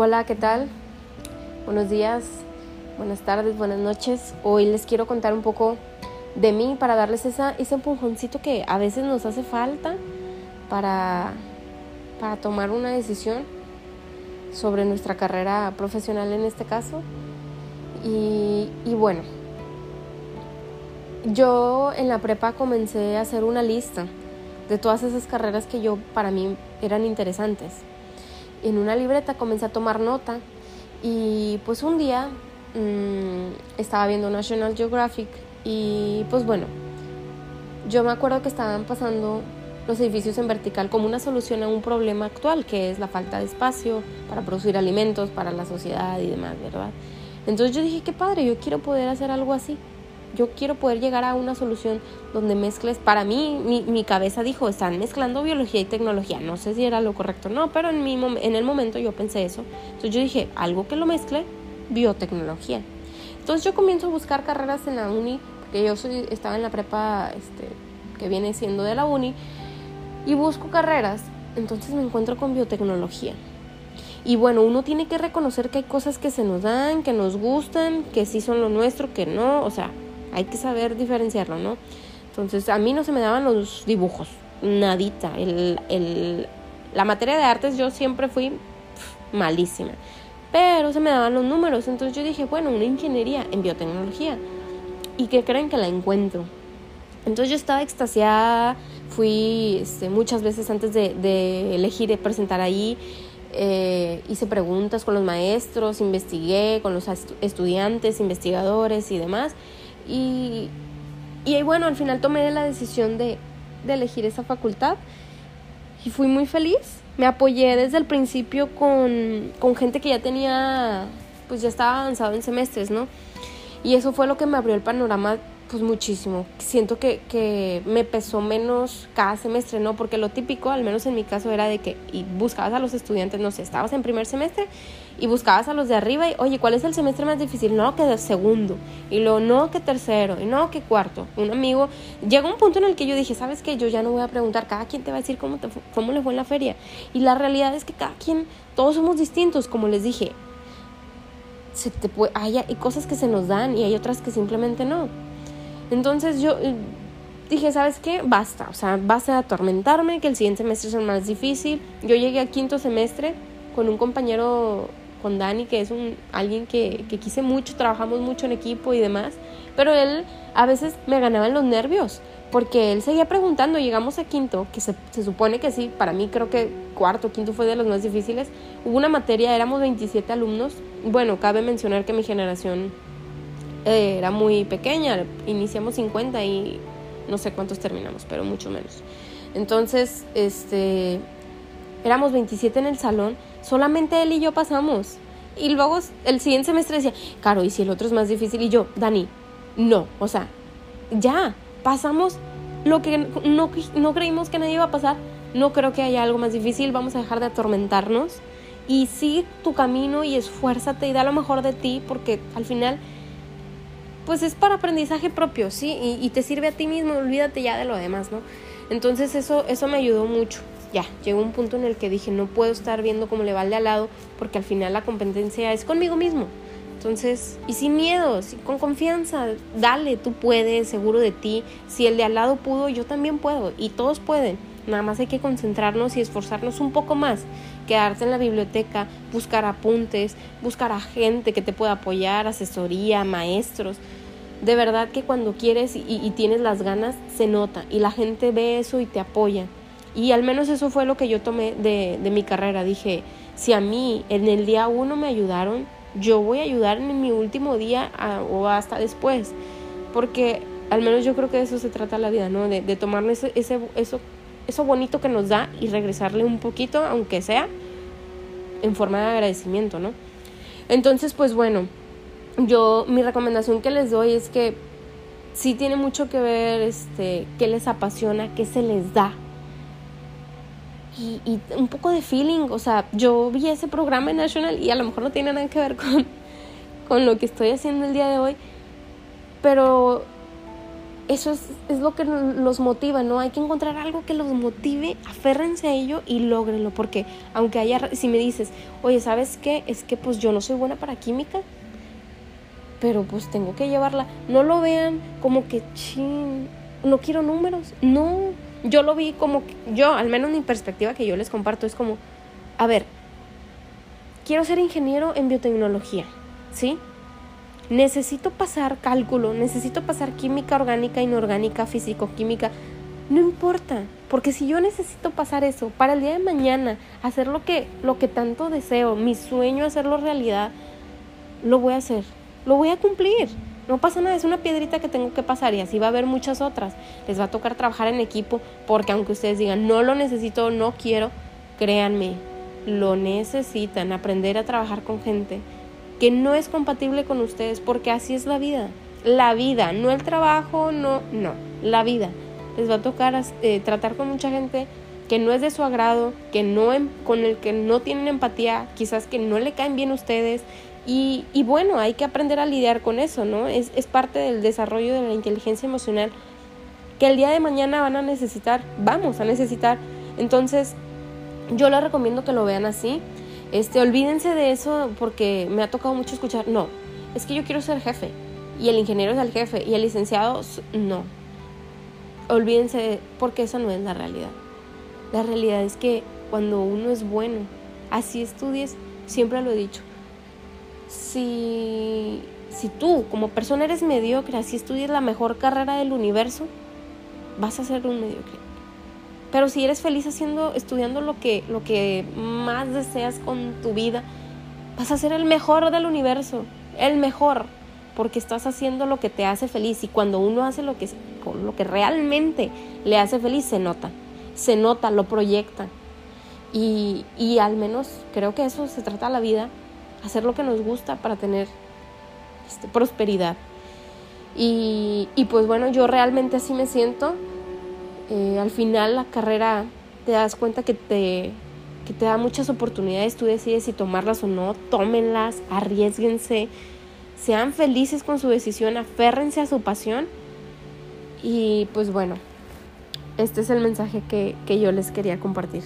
Hola, ¿qué tal? Buenos días, buenas tardes, buenas noches. Hoy les quiero contar un poco de mí para darles esa, ese empujoncito que a veces nos hace falta para, para tomar una decisión sobre nuestra carrera profesional en este caso. Y, y bueno, yo en la prepa comencé a hacer una lista de todas esas carreras que yo para mí eran interesantes. En una libreta comencé a tomar nota y pues un día mmm, estaba viendo National Geographic y pues bueno, yo me acuerdo que estaban pasando los edificios en vertical como una solución a un problema actual que es la falta de espacio para producir alimentos para la sociedad y demás, ¿verdad? Entonces yo dije, qué padre, yo quiero poder hacer algo así yo quiero poder llegar a una solución donde mezcles, para mí, mi, mi, cabeza dijo, están mezclando biología y tecnología, no sé si era lo correcto no, pero en, mi, en el momento yo pensé eso. Entonces yo dije, algo que lo mezcle, biotecnología. Entonces yo comienzo a buscar carreras en la uni, porque yo soy, estaba en la prepa este, que viene siendo de la uni, y busco carreras, entonces me encuentro con biotecnología. Y bueno, uno tiene que reconocer que hay cosas que se nos dan, que nos gustan, que sí son lo nuestro, que no, o sea, hay que saber diferenciarlo, ¿no? Entonces, a mí no se me daban los dibujos, nadita. El, el, la materia de artes yo siempre fui malísima, pero se me daban los números. Entonces yo dije, bueno, una ingeniería en biotecnología. ¿Y qué creen que la encuentro? Entonces yo estaba extasiada, fui este, muchas veces antes de, de elegir presentar ahí, eh, hice preguntas con los maestros, investigué con los estudiantes, investigadores y demás. Y, y bueno, al final tomé la decisión de, de elegir esa facultad y fui muy feliz. Me apoyé desde el principio con, con gente que ya tenía, pues ya estaba avanzado en semestres, ¿no? Y eso fue lo que me abrió el panorama pues muchísimo. Siento que, que, me pesó menos cada semestre, ¿no? Porque lo típico, al menos en mi caso, era de que y buscabas a los estudiantes, no sé, estabas en primer semestre y buscabas a los de arriba y, oye, ¿cuál es el semestre más difícil? No, que segundo. Y luego, no, que tercero. Y no, que cuarto. Un amigo, llegó un punto en el que yo dije, ¿sabes qué? Yo ya no voy a preguntar, cada quien te va a decir cómo, te, cómo le fue en la feria. Y la realidad es que cada quien, todos somos distintos, como les dije. Se te puede, hay cosas que se nos dan y hay otras que simplemente no. Entonces yo eh, dije, ¿sabes qué? Basta, o sea, basta de atormentarme, que el siguiente semestre es el más difícil. Yo llegué a quinto semestre con un compañero con Dani, que es un, alguien que, que quise mucho, trabajamos mucho en equipo y demás, pero él a veces me ganaba en los nervios, porque él seguía preguntando, llegamos a quinto, que se, se, supone que sí, para mí creo que cuarto, quinto fue de los más difíciles, hubo una materia, éramos 27 alumnos, bueno, cabe mencionar que mi generación era muy pequeña, iniciamos 50 y no sé cuántos terminamos, pero mucho menos. Entonces, este, éramos 27 en el salón Solamente él y yo pasamos. Y luego el siguiente semestre decía, Caro, ¿y si el otro es más difícil? Y yo, Dani, no, o sea, ya, pasamos lo que no, no creímos que nadie iba a pasar. No creo que haya algo más difícil, vamos a dejar de atormentarnos y sigue tu camino y esfuérzate y da lo mejor de ti porque al final pues es para aprendizaje propio, ¿sí? Y, te sirve a ti mismo, olvídate ya de lo demás, ¿no? Entonces eso, eso me ayudó mucho ya, llegó un punto en el que dije, no puedo estar viendo cómo le va al de al lado, porque al final la competencia es conmigo mismo. Entonces, y sin miedo, con confianza, dale, tú puedes, seguro de ti. Si el de al lado pudo, yo también puedo, y todos pueden. Nada más hay que concentrarnos y esforzarnos un poco más. Quedarte en la biblioteca, buscar apuntes, buscar a gente que te pueda apoyar, asesoría, maestros. De verdad que cuando quieres y, tienes las ganas, se nota y la gente ve eso y te apoya. Y al menos eso fue lo que yo tomé de, de mi carrera. Dije, si a mí en el día uno me ayudaron, yo voy a ayudar en mi último día o hasta después. Porque al menos yo creo que de eso se trata la vida, ¿no? De, de ese, ese, eso, eso bonito que nos da y regresarle un poquito, aunque sea en forma de agradecimiento, ¿no? Entonces, pues bueno, yo mi recomendación que les doy es que sí tiene mucho que ver este qué les apasiona, qué se les da, y, un poco de feeling. O sea, yo vi ese programa en National y a lo mejor no tiene nada que ver con, con lo que estoy haciendo el día de hoy, pero eso es, es, lo que los motiva, ¿no? Hay que encontrar algo que los motive, aférrense a ello y logrenlo, porque aunque haya, si me dices, oye, ¿sabes qué? Es que pues yo no soy buena para química, pero pues tengo que llevarla. No lo vean como que, ching, no quiero números, no, yo lo vi como, yo, al menos mi perspectiva que yo les comparto es como, a ver, quiero ser ingeniero en biotecnología, ¿sí? necesito pasar cálculo, necesito pasar química orgánica, inorgánica, físico-química. No importa, porque si yo necesito pasar eso para el día de mañana, hacer lo que, lo que tanto deseo, mi sueño, hacerlo realidad, lo voy a hacer, lo voy a cumplir. No pasa nada, es una piedrita que tengo que pasar y así va a haber muchas otras. Les va a tocar trabajar en equipo porque aunque ustedes digan no lo necesito, no quiero, créanme, lo necesitan, aprender a trabajar con gente que no es compatible con ustedes, porque así es la vida. La vida, no el trabajo, no, no, la vida. Les va a tocar eh, tratar con mucha gente que no es de su agrado, que no em, con el que no tienen empatía, quizás que no le caen bien ustedes. Y, y bueno, hay que aprender a lidiar con eso, ¿no? Es, es parte del desarrollo de la inteligencia emocional que el día de mañana van a necesitar, vamos a necesitar. Entonces, yo les recomiendo que lo vean así. Este, olvídense de eso porque me ha tocado mucho escuchar, no, es que yo quiero ser jefe y el ingeniero es el jefe y el licenciado no. Olvídense porque esa no es la realidad. La realidad es que cuando uno es bueno, así estudies, siempre lo he dicho. Si, si tú como persona eres mediocre, así estudies la mejor carrera del universo, vas a ser un mediocre. Pero si eres feliz haciendo, estudiando lo que, lo que más deseas con tu vida, vas a ser el mejor del universo, el mejor, porque estás haciendo lo que te hace feliz. Y cuando uno hace lo que, lo que realmente le hace feliz, se nota, se nota, lo proyecta. Y, y al menos creo que eso se trata la vida, hacer lo que nos gusta para tener este, prosperidad. Y, y pues bueno, yo realmente así me siento. Eh, al final la carrera te das cuenta que te, que te da muchas oportunidades, tú decides si tomarlas o no, tómenlas, arriesguense, sean felices con su decisión, aférrense a su pasión y pues bueno, este es el mensaje que, que yo les quería compartir.